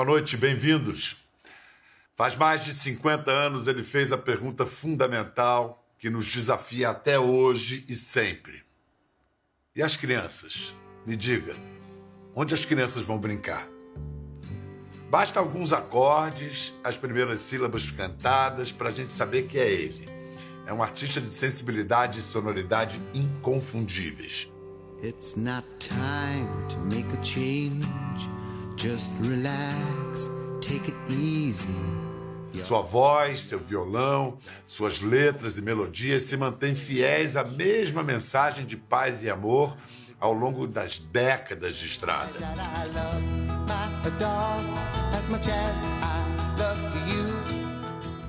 Boa noite, bem-vindos. Faz mais de 50 anos ele fez a pergunta fundamental que nos desafia até hoje e sempre. E as crianças? Me diga, onde as crianças vão brincar? Basta alguns acordes, as primeiras sílabas cantadas para a gente saber que é ele. É um artista de sensibilidade e sonoridade inconfundíveis. It's not time to make a change. Just relax, take it easy. Sua voz, seu violão, suas letras e melodias se mantêm fiéis à mesma mensagem de paz e amor ao longo das décadas de estrada.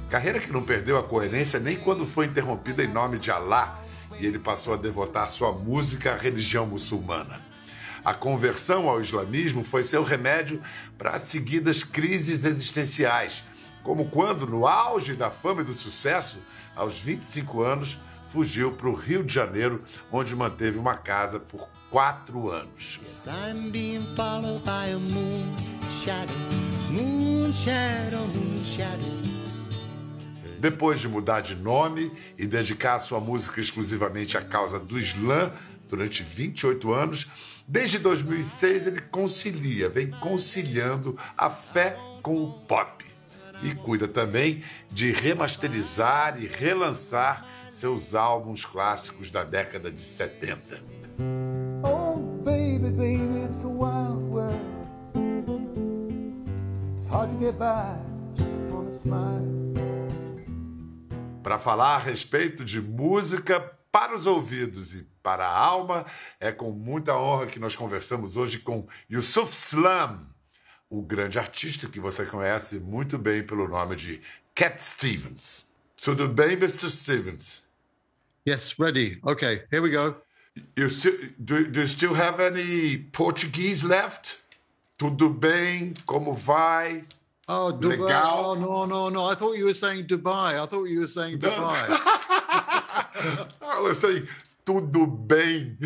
Carreira que não perdeu a coerência nem quando foi interrompida em nome de Alá e ele passou a devotar sua música à religião muçulmana. A conversão ao islamismo foi seu remédio para as seguidas crises existenciais como quando, no auge da fama e do sucesso, aos 25 anos, fugiu para o Rio de Janeiro, onde manteve uma casa por quatro anos. Depois de mudar de nome e dedicar sua música exclusivamente à causa do Islã durante 28 anos, desde 2006 ele concilia, vem conciliando a fé com o pop e cuida também de remasterizar e relançar seus álbuns clássicos da década de 70. Oh, baby, baby, it's a wild world. It's hard to get by just upon a smile. Para falar a respeito de música para os ouvidos e para a alma, é com muita honra que nós conversamos hoje com Yusuf Slam o grande artista que você conhece muito bem pelo nome de Cat Stevens. Tudo bem, Mr. Stevens? Yes, ready. Okay, here we go. You still, do, do you still have any Portuguese left? Tudo bem? Como vai? Oh, Dubai. Legal? Oh, no, no, no. I thought you were saying Dubai. I thought you were saying Dubai. I was saying tudo bem.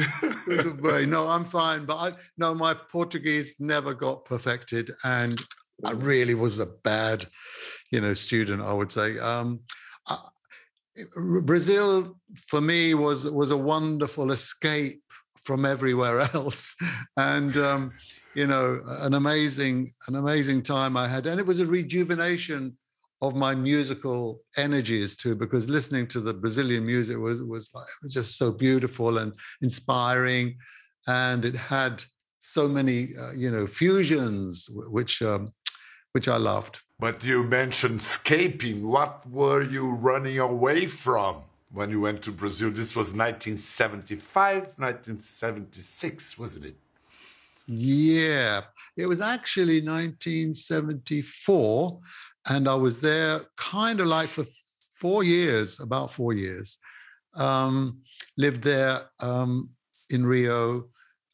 tudo bem. No, I'm fine. But I, no, my Portuguese never got perfected, and I really was a bad, you know, student. I would say. Um, I, Brazil for me was was a wonderful escape from everywhere else, and um, you know, an amazing an amazing time I had, and it was a rejuvenation of my musical energies too, because listening to the Brazilian music was was like was just so beautiful and inspiring, and it had so many uh, you know fusions which um, which I loved. But you mentioned escaping. What were you running away from when you went to Brazil? This was 1975, 1976, wasn't it? Yeah, it was actually 1974. And I was there kind of like for four years, about four years. Um, lived there um, in Rio.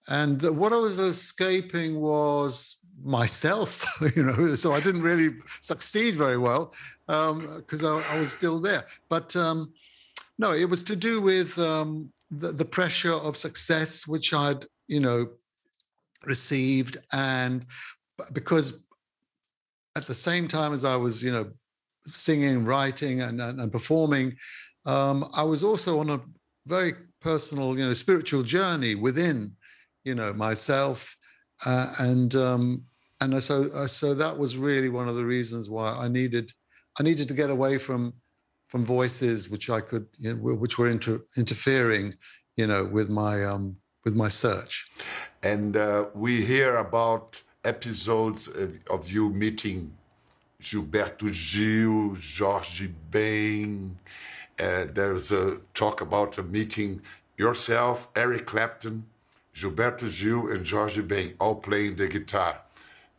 And what I was escaping was myself, you know, so I didn't really succeed very well because um, I, I, was still there. But um, no, it was to do with um, the, the pressure of success, which I'd, you know, received. And because at the same time as I was, you know, singing, writing, and, and, and performing, um, I was also on a very personal, you know, spiritual journey within, you know, myself, uh, and um, and so uh, so that was really one of the reasons why I needed I needed to get away from from voices which I could, you know, which were inter- interfering, you know, with my um, with my search. And uh, we hear about episodes of you meeting Gilberto Gil, Jorge Ben. Uh, there's a talk about a meeting yourself, Eric Clapton, Gilberto Gil, and Jorge Ben all playing the guitar,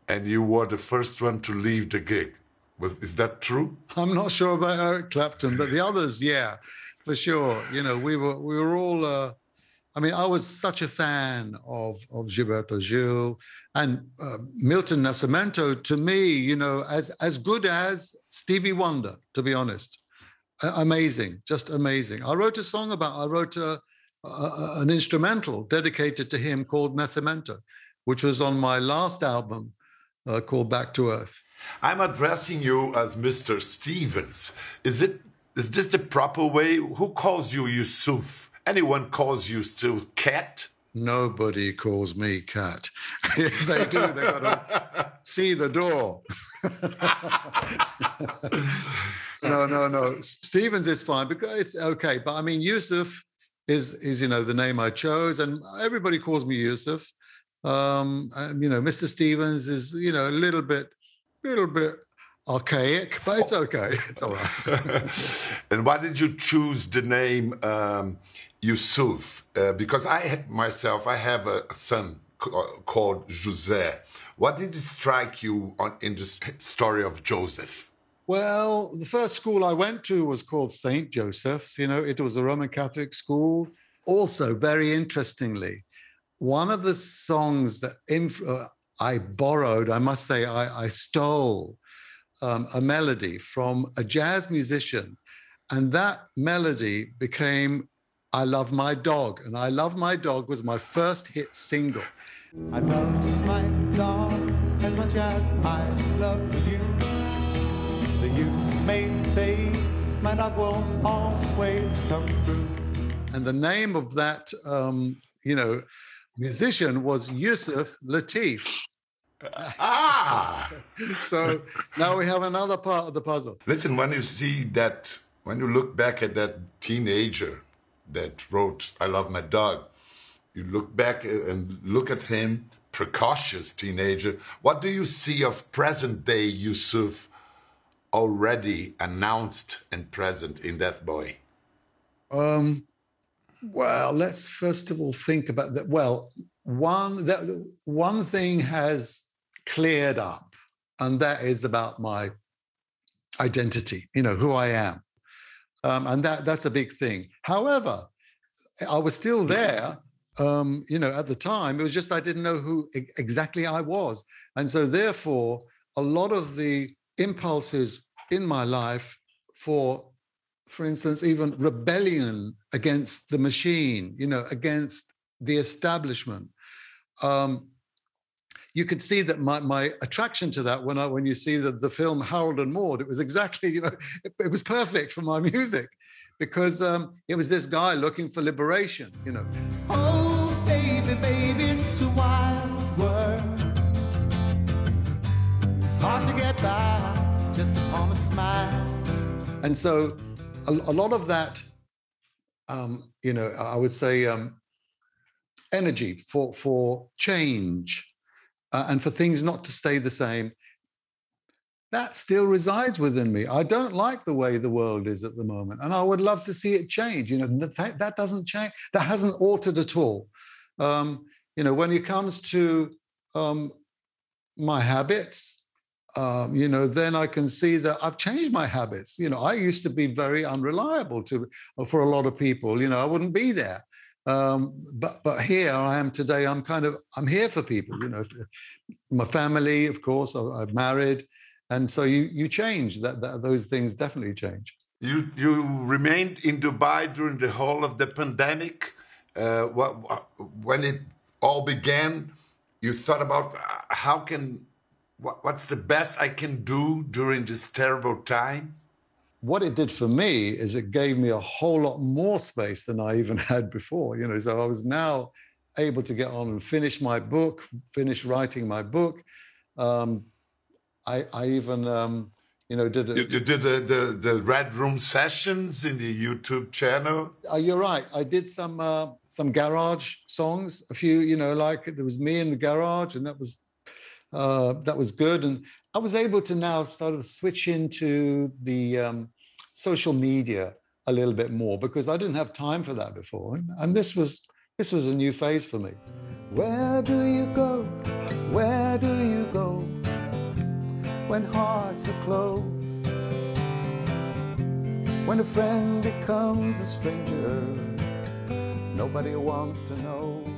and you were the first one to leave the gig. Was is that true? I'm not sure about Eric Clapton, but the others, yeah, for sure. You know, we were we were all. Uh, I mean, I was such a fan of, of Gilberto Gil and uh, Milton Nascimento. To me, you know, as as good as Stevie Wonder, to be honest, amazing, just amazing. I wrote a song about. I wrote a, a, an instrumental dedicated to him called Nascimento, which was on my last album, uh, called Back to Earth. I'm addressing you as Mr. Stevens. Is it is this the proper way? Who calls you Yusuf? Anyone calls you still Cat? Nobody calls me Cat. if they do, they've got to see the door. no, no, no. Stevens is fine because it's okay. But I mean, Yusuf is is you know the name I chose, and everybody calls me Yusuf. Um, and, you know, Mr. Stevens is you know a little bit, little bit archaic, but it's okay. It's all right. and why did you choose the name um, Yusuf? Uh, because I myself, I have a son called José. What did it strike you on, in the story of Joseph? Well, the first school I went to was called St. Joseph's. You know, it was a Roman Catholic school. Also, very interestingly, one of the songs that uh, I borrowed, I must say, I, I stole um, a melody from a jazz musician. And that melody became I Love My Dog. And I Love My Dog was my first hit single. I love my dog as much as I love you. The youth may fade, my dog will always come through. And the name of that, um, you know, musician was Yusef Lateef. Ah! so now we have another part of the puzzle. Listen, when you see that, when you look back at that teenager that wrote I Love My Dog, you look back and look at him, precocious teenager. What do you see of present day Yusuf already announced and present in that boy? Um, well, let's first of all think about that. Well, one that one thing has cleared up, and that is about my identity. You know who I am, um, and that that's a big thing. However, I was still there um, you know, at the time, it was just I didn't know who exactly I was. And so, therefore, a lot of the impulses in my life for, for instance, even rebellion against the machine, you know, against the establishment. Um, you could see that my, my attraction to that when I when you see the, the film Harold and Maude, it was exactly, you know, it, it was perfect for my music because um, it was this guy looking for liberation, you know. Oh baby, baby, it's a wild world. It's hard to get by just upon a smile. And so, a, a lot of that, um, you know, I would say, um, energy for for change uh, and for things not to stay the same that still resides within me. I don't like the way the world is at the moment, and I would love to see it change. You know, that, that doesn't change. That hasn't altered at all. Um, you know, when it comes to um, my habits, um, you know, then I can see that I've changed my habits. You know, I used to be very unreliable to for a lot of people. You know, I wouldn't be there. Um, but but here I am today. I'm kind of I'm here for people. You know, my family, of course. I, am married, and so you you change. That, that those things definitely change. You you remained in Dubai during the whole of the pandemic uh, when it all began, you thought about uh, how can, what, what's the best I can do during this terrible time? What it did for me is it gave me a whole lot more space than I even had before. You know, so I was now able to get on and finish my book, finish writing my book. Um, I, I even um, you know, did a, you, you did the, the, the Red Room sessions in the YouTube channel. Uh, you're right. I did some uh, some garage songs. A few, you know, like there was me in the garage, and that was uh, that was good. And I was able to now sort of switch into the um, social media a little bit more because I didn't have time for that before, and, this was this was a new phase for me. Where do you go? Where do you go? when hearts are closed, when a friend becomes a stranger, nobody wants to know.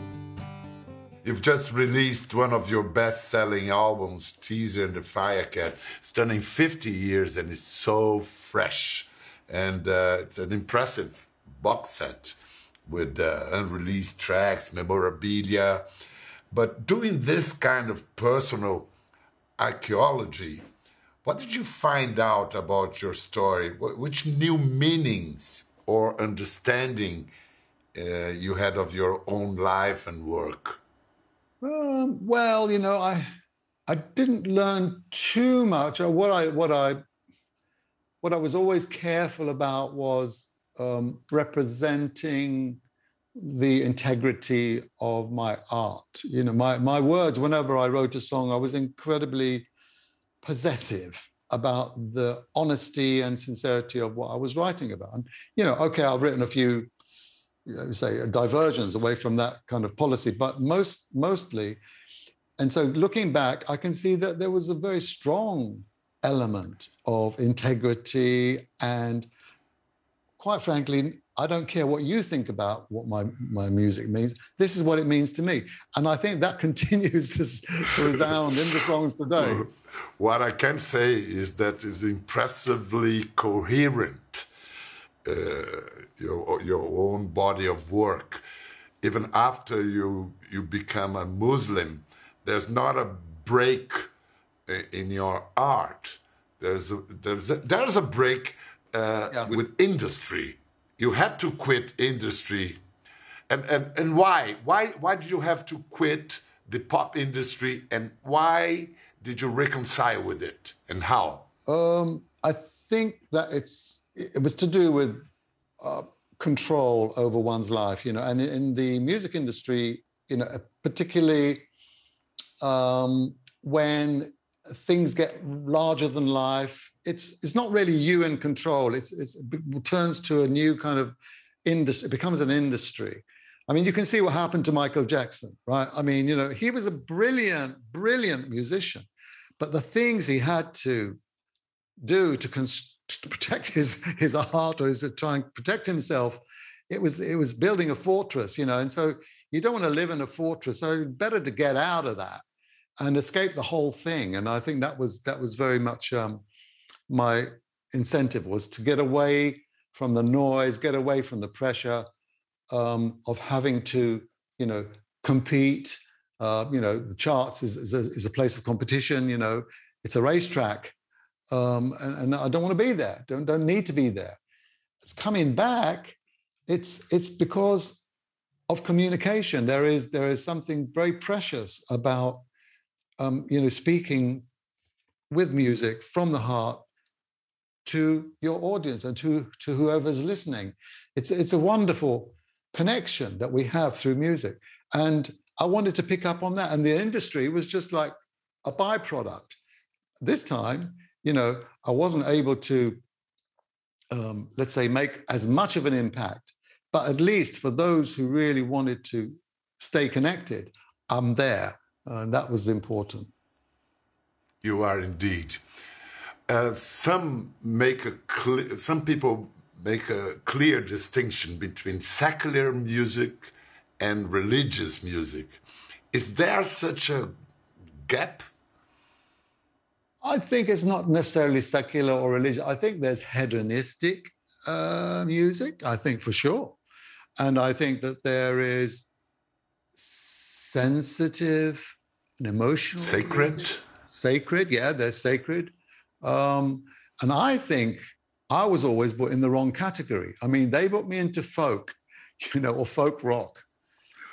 You've just released one of your best selling albums, Teaser and the Firecat. It's turning 50 years and it's so fresh. And uh, it's an impressive box set with uh, unreleased tracks, memorabilia. But doing this kind of personal archaeology, what did you find out about your story? Which new meanings or understanding uh, you had of your own life and work? Um, well, you know, I I didn't learn too much. Uh, what I what I what I was always careful about was um, representing the integrity of my art. You know, my my words. Whenever I wrote a song, I was incredibly possessive about the honesty and sincerity of what I was writing about. And you know, okay, I've written a few, say, diversions away from that kind of policy, but most mostly. And so, looking back, I can see that there was a very strong element of integrity and quite frankly, I don't care what you think about what my, my music means. This is what it means to me. And I think that continues to, to resound in the songs today. What I can say is that it's impressively coherent, your, your own body of work. Even after you, you become a Muslim, there's not a break uh, in your art. There's a, there's a, there's a break uh, yeah. with industry. You had to quit industry, and and and why? Why why did you have to quit the pop industry, and why did you reconcile with it, and how? Um, I think that it's it was to do with uh, control over one's life, you know, and in the music industry, you know, particularly um, when things get larger than life. It's it's not really you in control. It's, it's it turns to a new kind of industry. It becomes an industry. I mean, you can see what happened to Michael Jackson, right? I mean, you know, he was a brilliant, brilliant musician, but the things he had to do to, cons- to protect his his art or to try and protect himself, it was it was building a fortress, you know. And so you don't want to live in a fortress. So better to get out of that and escape the whole thing. And I think that was that was very much um, my incentive was to get away from the noise, get away from the pressure um, of having to, you know, compete. Uh, you know, the charts is, is a, is, a, place of competition. You know, it's a racetrack, um, and, and I don't want to be there. Don't don't need to be there. It's coming back. It's it's because of communication. There is there is something very precious about um, you know, speaking with music from the heart to your audience and to, to whoever's listening. It's, it's a wonderful connection that we have through music. And I wanted to pick up on that. And the industry was just like a byproduct. This time, you know, I wasn't able to, um, let's say, make as much of an impact, but at least for those who really wanted to stay connected, I'm there. And that was important. You are indeed. Uh, some make a some people make a clear distinction between secular music and religious music. Is there such a gap? I think it's not necessarily secular or religious. I think there's hedonistic uh, music, I think for sure. And I think that there is sensitive and emotional. Sacred. Sacred, yeah, they're sacred. Um, and I think I was always put in the wrong category. I mean, they put me into folk, you know, or folk rock.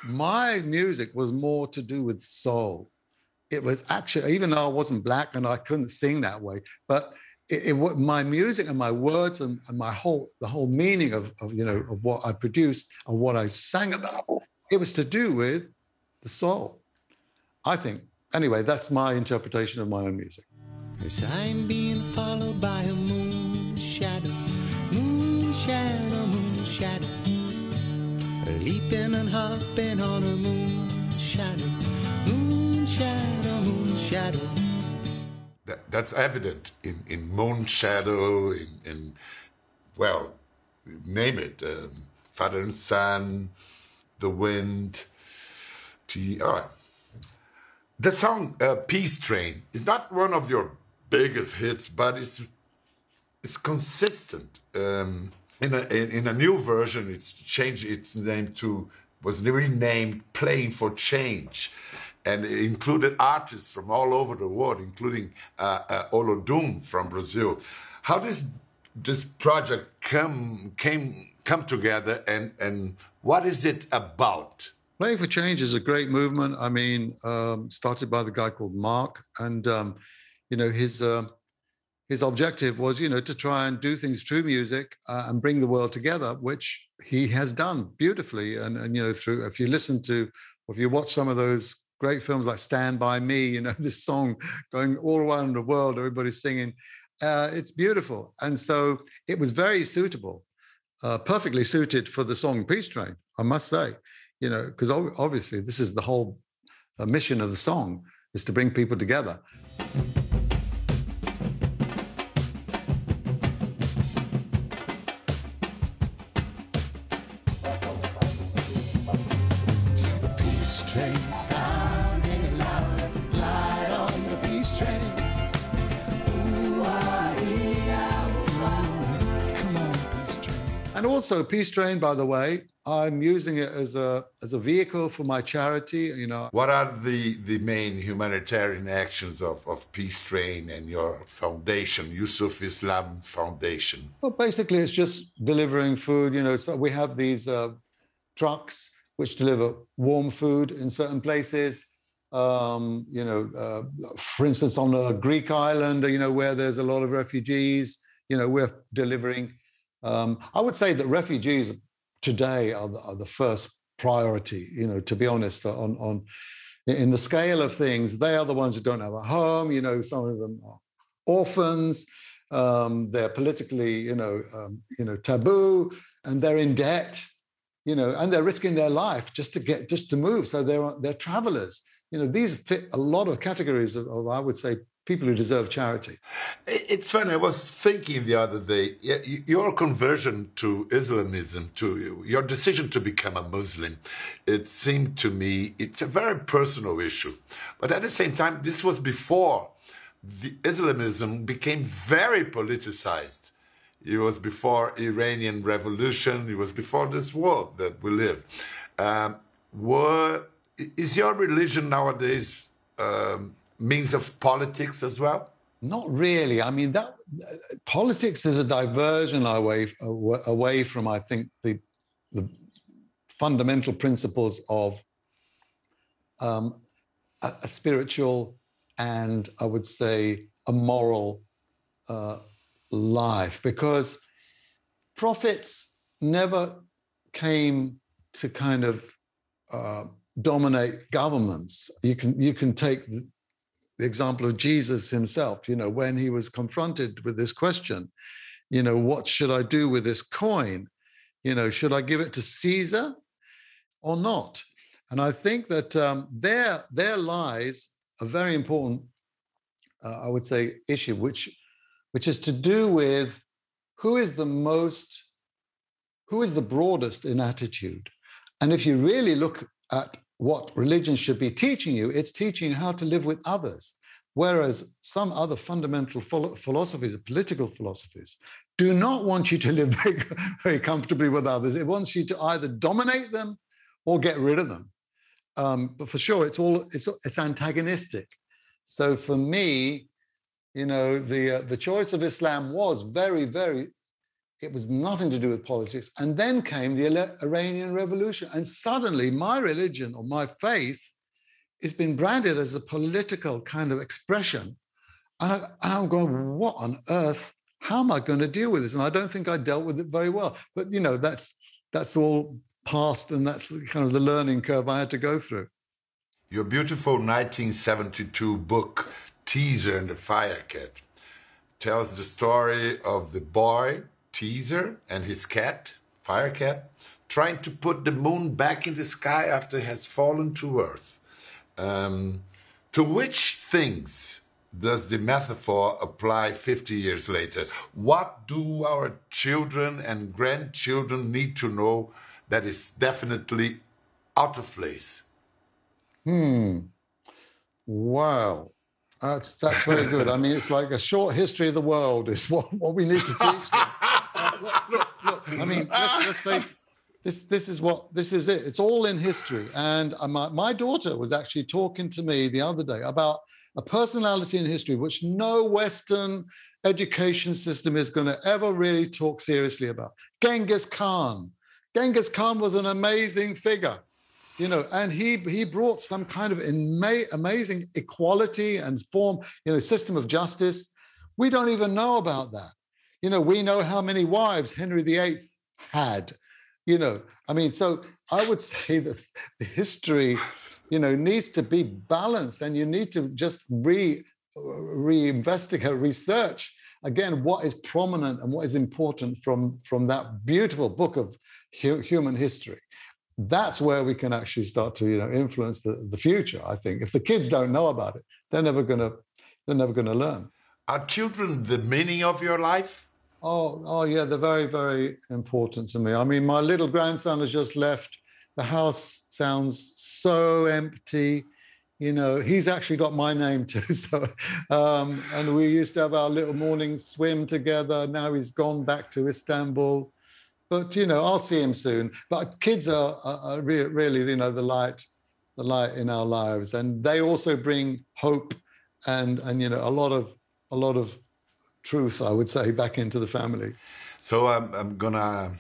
My music was more to do with soul. It was actually, even though I wasn't black and I couldn't sing that way, but it, it, my music and my words and, and, my whole the whole meaning of, of you know of what I produced and what I sang about, it was to do with the soul. I think, anyway, that's my interpretation of my own music. I'm being followed by a moon shadow, moon shadow, moon shadow, leaping and hopping on a moon shadow, that's evident in, in Moon Shadow, in, in well, name it, um, Father and Son, The Wind, Oh. The song uh, Peace Train is not one of your biggest hits, but it's, it's consistent. Um, in, a, in a new version, it's changed its name to, was renamed Playing for Change. And included artists from all over the world, including uh, uh, Olodum from Brazil. How does this project come came come together, and and what is it about? Playing for Change is a great movement. I mean, um, started by the guy called Mark, and um, you know his uh, his objective was, you know, to try and do things through music uh, and bring the world together, which he has done beautifully. And, and you know, through if you listen to, if you watch some of those great films like Stand by Me, you know, this song going all around the world, everybody's singing. Uh, it's beautiful, and so it was very suitable, uh, perfectly suited for the song Peace Train, I must say. You know, because obviously this is the whole uh, mission of the song is to bring people together. And also, Peace Train, by the way, I'm using it as a as a vehicle for my charity. You know, what are the the main humanitarian actions of of Peace Train and your foundation, Yusuf Islam Foundation? Well, basically, it's just delivering food. You know, so we have these uh, trucks which deliver warm food in certain places. Um, you know, uh, for instance, on a Greek island, you know, where there's a lot of refugees, you know, we're delivering um, I would say that refugees today are the, are the, first priority. You know, to be honest, on on in the scale of things, they are the ones who don't have a home. You know, some of them are orphans. Um, they're politically, you know, um, you know, taboo, and they're in debt. You know, and they're risking their life just to get just to move. So they're they're travelers. You know, these fit a lot of categories of, of I would say people who deserve charity. It's funny. I was thinking the other day, your conversion to Islamism, to your decision to become a Muslim, it seemed to me it's a very personal issue. But at the same time, this was before the Islamism became very politicized. It was before Iranian revolution. It was before this world that we live. Um, were, is your religion nowadays um, means of politics as well? Not really. I mean, that politics is a diversion away away from, I think, the the fundamental principles of um, a, a, spiritual and I would say a moral uh, life, because prophets never came to kind of uh, dominate governments. You can you can take the example of Jesus himself, you know, when he was confronted with this question, you know, what should I do with this coin? You know, should I give it to Caesar or not? And I think that um, there, there lies a very important, uh, I would say, issue, which, which is to do with who is the most, who is the broadest in attitude. And if you really look at what religion should be teaching you, it's teaching you how to live with others. Whereas some other fundamental philosophies, political philosophies, do not want you to live very, very comfortably with others. It wants you to either dominate them or get rid of them. Um, but for sure, it's all it's, it's antagonistic. So for me, you know, the uh, the choice of Islam was very, very it was nothing to do with politics. And then came the Iranian Revolution. And suddenly my religion or my faith has been branded as a political kind of expression. And, I, am going, what on earth? How am I going to deal with this? And I don't think I dealt with it very well. But, you know, that's, that's all past and that's kind of the learning curve I had to go through. Your beautiful 1972 book, Teaser and the Fire Cat, tells the story of the boy Teaser and his cat, Firecat, trying to put the moon back in the sky after it has fallen to earth. Um, to which things does the metaphor apply 50 years later? What do our children and grandchildren need to know that is definitely out of place? Hmm. Wow. That's that's very good. I mean, it's like a short history of the world is what, what we need to teach them. Look, look, I mean, let's, let's face this this is what this is it. It's all in history. And uh, my, my daughter was actually talking to me the other day about a personality in history which no Western education system is going to ever really talk seriously about. Genghis Khan. Genghis Khan was an amazing figure, you know, and he he brought some kind of ama- amazing equality and form, you know, system of justice. We don't even know about that. You know, we know how many wives Henry VIII had. You know, I mean, so I would say that the history, you know, needs to be balanced, and you need to just re reinvestigate, research again what is prominent and what is important from from that beautiful book of hu- human history. That's where we can actually start to you know influence the, the future i think. If the kids don't know about it they're never going to they're never going to learn. Are children the meaning of your life oh oh yeah they're very very important to me i mean my little grandson has just left the house sounds so empty you know, he's actually got my name too. So, um, and we used to have our little morning swim together. Now he's gone back to Istanbul, but you know, I'll see him soon. But kids are, are, are re- really, you know, the light, the light in our lives, and they also bring hope and and you know a lot of a lot of truth, I would say, back into the family. So I'm, I'm gonna.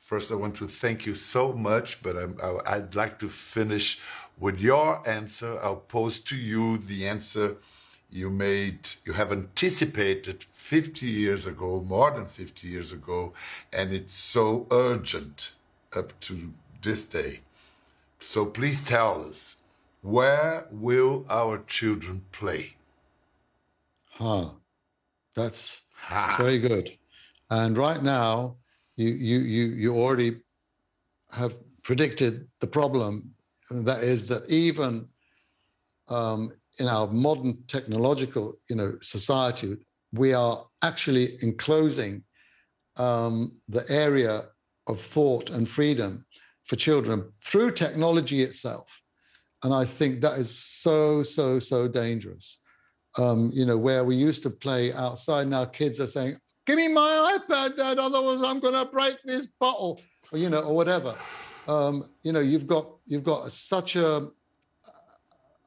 First, I want to thank you so much, but I'm, I, I'd like to finish with your answer, I'll pose to you the answer you made, you have anticipated 50 years ago, more than 50 years ago, and it's so urgent up to this day. So please tell us, where will our children play? Huh. That's ha. very good. And right now, you you you you already have predicted the problem and that is that even um, in our modern technological, you know, society, we are actually enclosing um, the area of thought and freedom for children through technology itself. And I think that is so, so, so dangerous. Um, you know, where we used to play outside, now kids are saying, Give me my iPad, Dad, otherwise I'm going to break this bottle, or, you know, or whatever um, you know, you've got you've got such a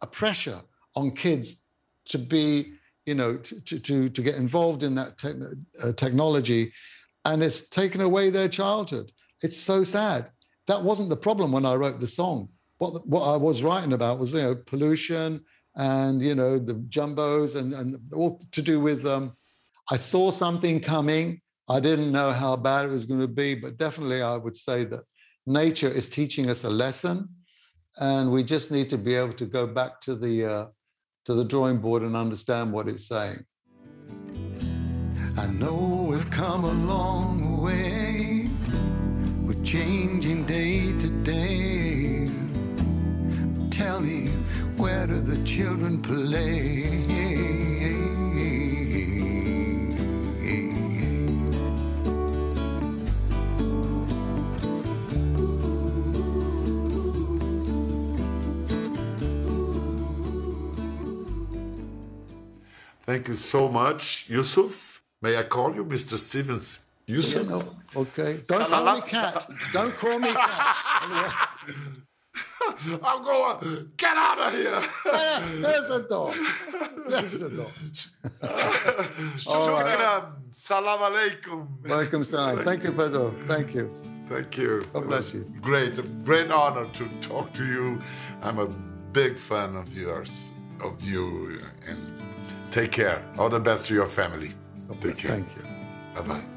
a pressure on kids to be, you know, to to to get involved in that te- uh, technology, and it's taken away their childhood. It's so sad. That wasn't the problem when I wrote the song. What what I was writing about was you know pollution and you know the jumbos and and all to do with. Um, I saw something coming. I didn't know how bad it was going to be, but definitely I would say that nature is teaching us a lesson, and we just need to be able to go back to the uh, to the drawing board and understand what it's saying. I know we've come a long way. We're changing day to day. Tell me, where do the children play? Thank you so much, Yusuf. May I call you Mr. Stevens? Yusuf? Yeah, no. Okay. Don't call me cat. Don't call me cat. I'm going. Get out of here. There's the door. There's the door. Shukran. Salam alaikum. Welcome, salam. Thank you, Pedro. Thank you. Thank you. God bless you. Great. A great honor to talk to you. I'm a big fan of yours, of you, and Take care. All the best to your family. Take care. Thank you. Bye-bye.